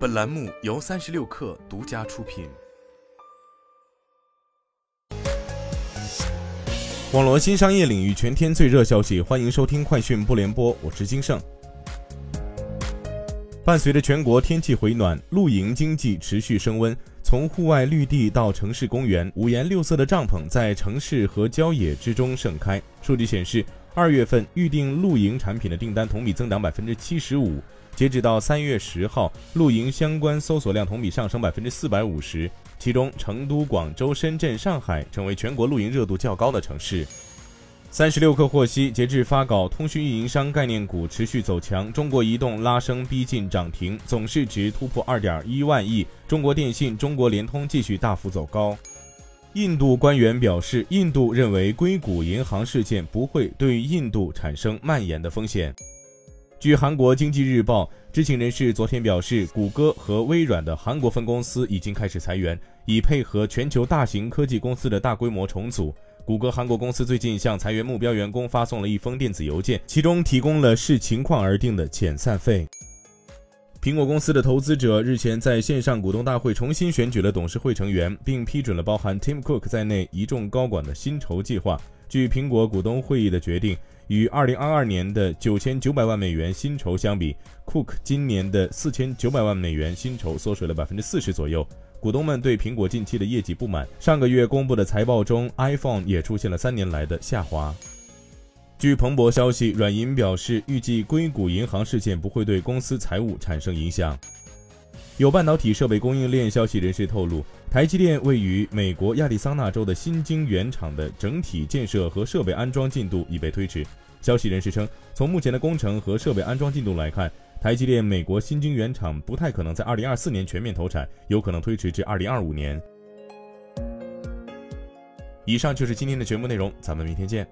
本栏目由三十六氪独家出品。网罗新商业领域全天最热消息，欢迎收听快讯不联播，我是金盛。伴随着全国天气回暖，露营经济持续升温。从户外绿地到城市公园，五颜六色的帐篷在城市和郊野之中盛开。数据显示，二月份预定露营产品的订单同比增长百分之七十五。截止到三月十号，露营相关搜索量同比上升百分之四百五十。其中，成都、广州、深圳、上海成为全国露营热度较高的城市。三十六氪获悉，截至发稿，通讯运营商概念股持续走强，中国移动拉升逼近涨停，总市值突破二点一万亿；中国电信、中国联通继续大幅走高。印度官员表示，印度认为硅谷银行事件不会对印度产生蔓延的风险。据韩国经济日报，知情人士昨天表示，谷歌和微软的韩国分公司已经开始裁员，以配合全球大型科技公司的大规模重组。谷歌韩国公司最近向裁员目标员工发送了一封电子邮件，其中提供了视情况而定的遣散费。苹果公司的投资者日前在线上股东大会重新选举了董事会成员，并批准了包含 Tim Cook 在内一众高管的薪酬计划。据苹果股东会议的决定，与2022年的9900万美元薪酬相比，Cook 今年的4900万美元薪酬缩水了40%左右。股东们对苹果近期的业绩不满，上个月公布的财报中，iPhone 也出现了三年来的下滑。据彭博消息，软银表示，预计硅谷银行事件不会对公司财务产生影响。有半导体设备供应链消息人士透露，台积电位于美国亚利桑那州的新晶圆厂的整体建设和设备安装进度已被推迟。消息人士称，从目前的工程和设备安装进度来看。台积电美国新晶圆厂不太可能在二零二四年全面投产，有可能推迟至二零二五年。以上就是今天的全部内容，咱们明天见。